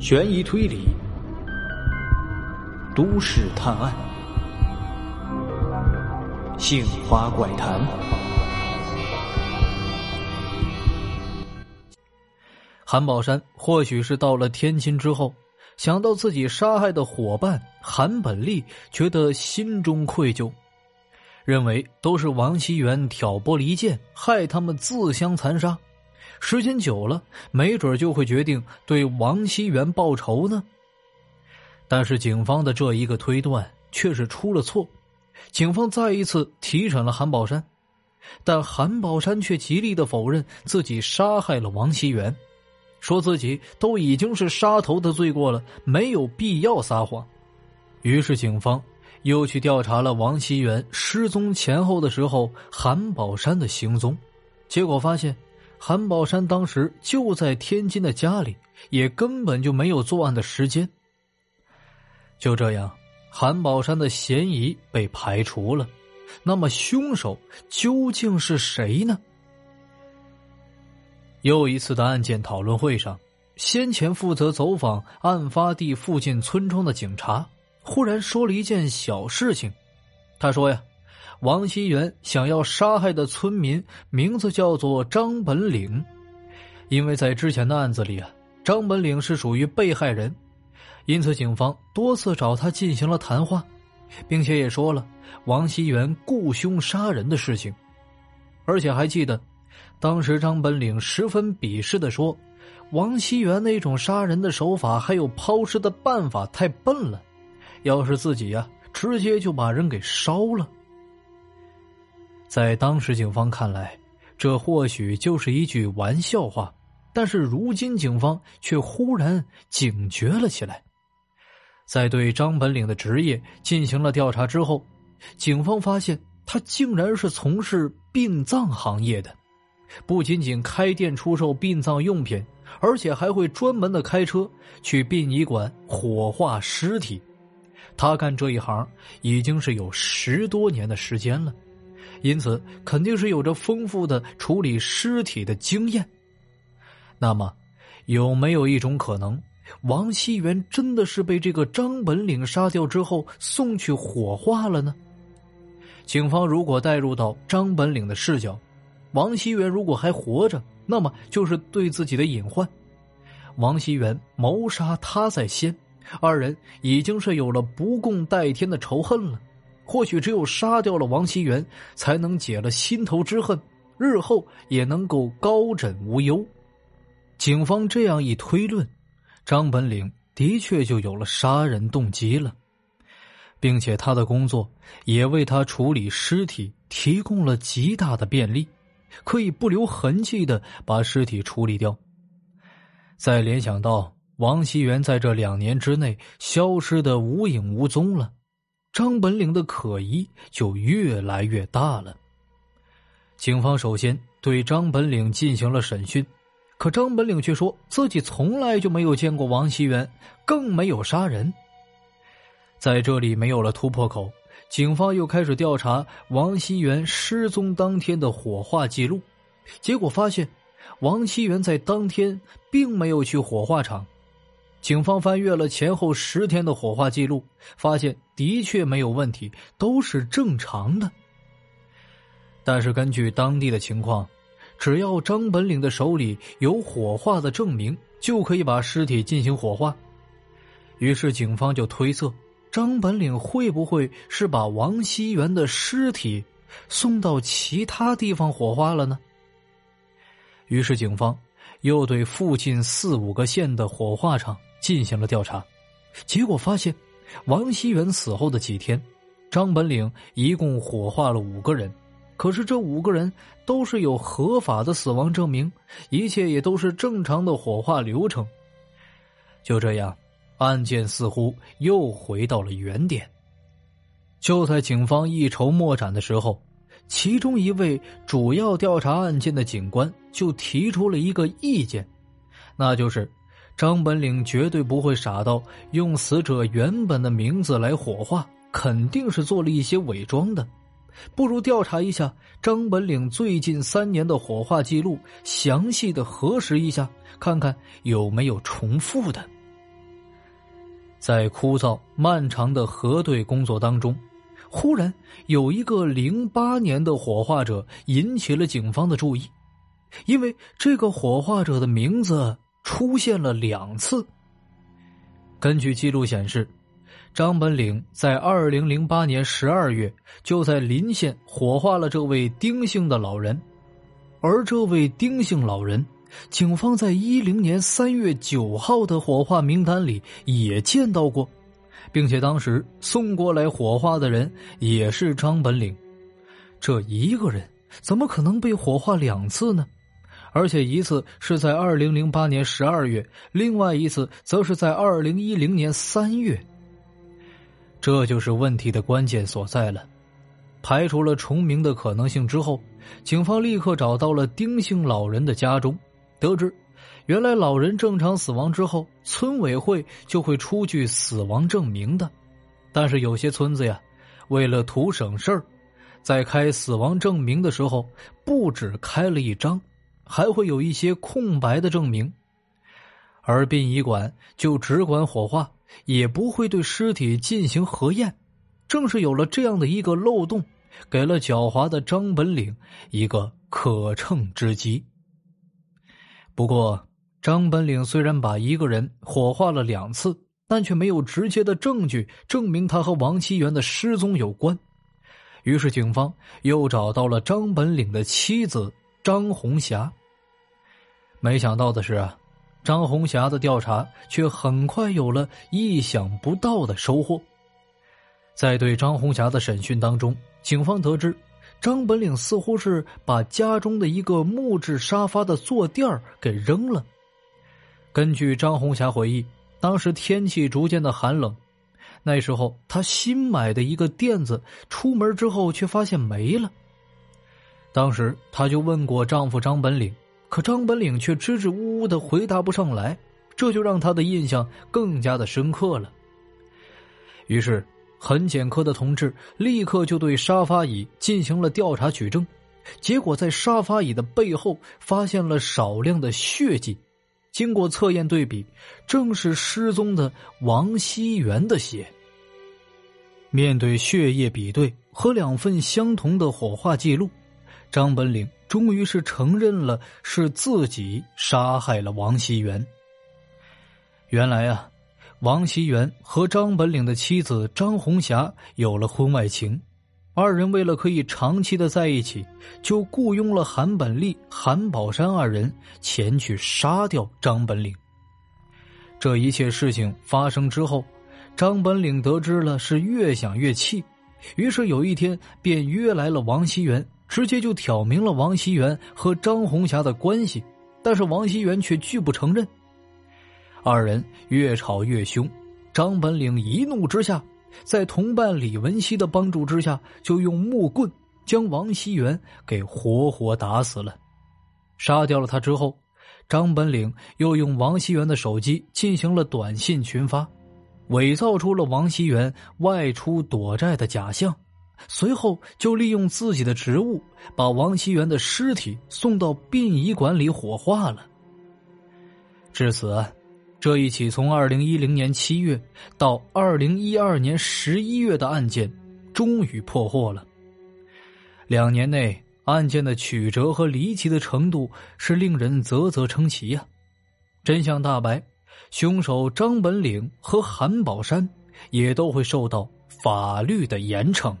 悬疑推理，都市探案，杏花怪谈。韩宝山或许是到了天津之后，想到自己杀害的伙伴韩本利，觉得心中愧疚，认为都是王熙元挑拨离间，害他们自相残杀。时间久了，没准就会决定对王熙元报仇呢。但是警方的这一个推断却是出了错，警方再一次提审了韩宝山，但韩宝山却极力的否认自己杀害了王熙元，说自己都已经是杀头的罪过了，没有必要撒谎。于是警方又去调查了王熙元失踪前后的时候韩宝山的行踪，结果发现。韩宝山当时就在天津的家里，也根本就没有作案的时间。就这样，韩宝山的嫌疑被排除了。那么，凶手究竟是谁呢？又一次的案件讨论会上，先前负责走访案发地附近村庄的警察忽然说了一件小事情。他说：“呀。”王熙元想要杀害的村民名字叫做张本岭，因为在之前的案子里啊，张本岭是属于被害人，因此警方多次找他进行了谈话，并且也说了王熙元雇凶杀人的事情，而且还记得，当时张本岭十分鄙视的说，王熙元那种杀人的手法还有抛尸的办法太笨了，要是自己呀，直接就把人给烧了。在当时警方看来，这或许就是一句玩笑话，但是如今警方却忽然警觉了起来。在对张本领的职业进行了调查之后，警方发现他竟然是从事殡葬行业的，不仅仅开店出售殡葬用品，而且还会专门的开车去殡仪馆火化尸体。他干这一行已经是有十多年的时间了。因此，肯定是有着丰富的处理尸体的经验。那么，有没有一种可能，王熙元真的是被这个张本岭杀掉之后送去火化了呢？警方如果带入到张本岭的视角，王熙元如果还活着，那么就是对自己的隐患。王熙元谋杀他在先，二人已经是有了不共戴天的仇恨了。或许只有杀掉了王熙元，才能解了心头之恨，日后也能够高枕无忧。警方这样一推论，张本领的确就有了杀人动机了，并且他的工作也为他处理尸体提供了极大的便利，可以不留痕迹的把尸体处理掉。再联想到王熙元在这两年之内消失的无影无踪了。张本领的可疑就越来越大了。警方首先对张本领进行了审讯，可张本领却说自己从来就没有见过王熙元，更没有杀人。在这里没有了突破口，警方又开始调查王熙元失踪当天的火化记录，结果发现王熙元在当天并没有去火化场。警方翻阅了前后十天的火化记录，发现的确没有问题，都是正常的。但是根据当地的情况，只要张本领的手里有火化的证明，就可以把尸体进行火化。于是警方就推测，张本领会不会是把王熙元的尸体送到其他地方火化了呢？于是警方又对附近四五个县的火化场。进行了调查，结果发现，王熙元死后的几天，张本岭一共火化了五个人，可是这五个人都是有合法的死亡证明，一切也都是正常的火化流程。就这样，案件似乎又回到了原点。就在警方一筹莫展的时候，其中一位主要调查案件的警官就提出了一个意见，那就是。张本岭绝对不会傻到用死者原本的名字来火化，肯定是做了一些伪装的。不如调查一下张本岭最近三年的火化记录，详细的核实一下，看看有没有重复的。在枯燥漫长的核对工作当中，忽然有一个零八年的火化者引起了警方的注意，因为这个火化者的名字出现了两次。根据记录显示，张本岭在二零零八年十二月就在临县火化了这位丁姓的老人，而这位丁姓老人。警方在一零年三月九号的火化名单里也见到过，并且当时送过来火化的人也是张本岭。这一个人怎么可能被火化两次呢？而且一次是在二零零八年十二月，另外一次则是在二零一零年三月。这就是问题的关键所在了。排除了重名的可能性之后，警方立刻找到了丁姓老人的家中。得知，原来老人正常死亡之后，村委会就会出具死亡证明的。但是有些村子呀，为了图省事儿，在开死亡证明的时候，不止开了一张，还会有一些空白的证明。而殡仪馆就只管火化，也不会对尸体进行核验。正是有了这样的一个漏洞，给了狡猾的张本领一个可乘之机。不过，张本领虽然把一个人火化了两次，但却没有直接的证据证明他和王熙元的失踪有关。于是，警方又找到了张本领的妻子张红霞。没想到的是啊，张红霞的调查却很快有了意想不到的收获。在对张红霞的审讯当中，警方得知。张本岭似乎是把家中的一个木质沙发的坐垫给扔了。根据张红霞回忆，当时天气逐渐的寒冷，那时候她新买的一个垫子，出门之后却发现没了。当时她就问过丈夫张本领，可张本领却支支吾吾的回答不上来，这就让她的印象更加的深刻了。于是。痕检科的同志立刻就对沙发椅进行了调查取证，结果在沙发椅的背后发现了少量的血迹，经过测验对比，正是失踪的王熙元的血。面对血液比对和两份相同的火化记录，张本领终于是承认了是自己杀害了王熙元。原来啊。王熙元和张本领的妻子张红霞有了婚外情，二人为了可以长期的在一起，就雇佣了韩本利、韩宝山二人前去杀掉张本领。这一切事情发生之后，张本领得知了是越想越气，于是有一天便约来了王熙元，直接就挑明了王熙元和张红霞的关系，但是王熙元却拒不承认。二人越吵越凶，张本领一怒之下，在同伴李文熙的帮助之下，就用木棍将王熙元给活活打死了。杀掉了他之后，张本领又用王熙元的手机进行了短信群发，伪造出了王熙元外出躲债的假象，随后就利用自己的职务，把王熙元的尸体送到殡仪馆里火化了。至此。这一起从二零一零年七月到二零一二年十一月的案件，终于破获了。两年内，案件的曲折和离奇的程度是令人啧啧称奇呀。真相大白，凶手张本岭和韩宝山也都会受到法律的严惩。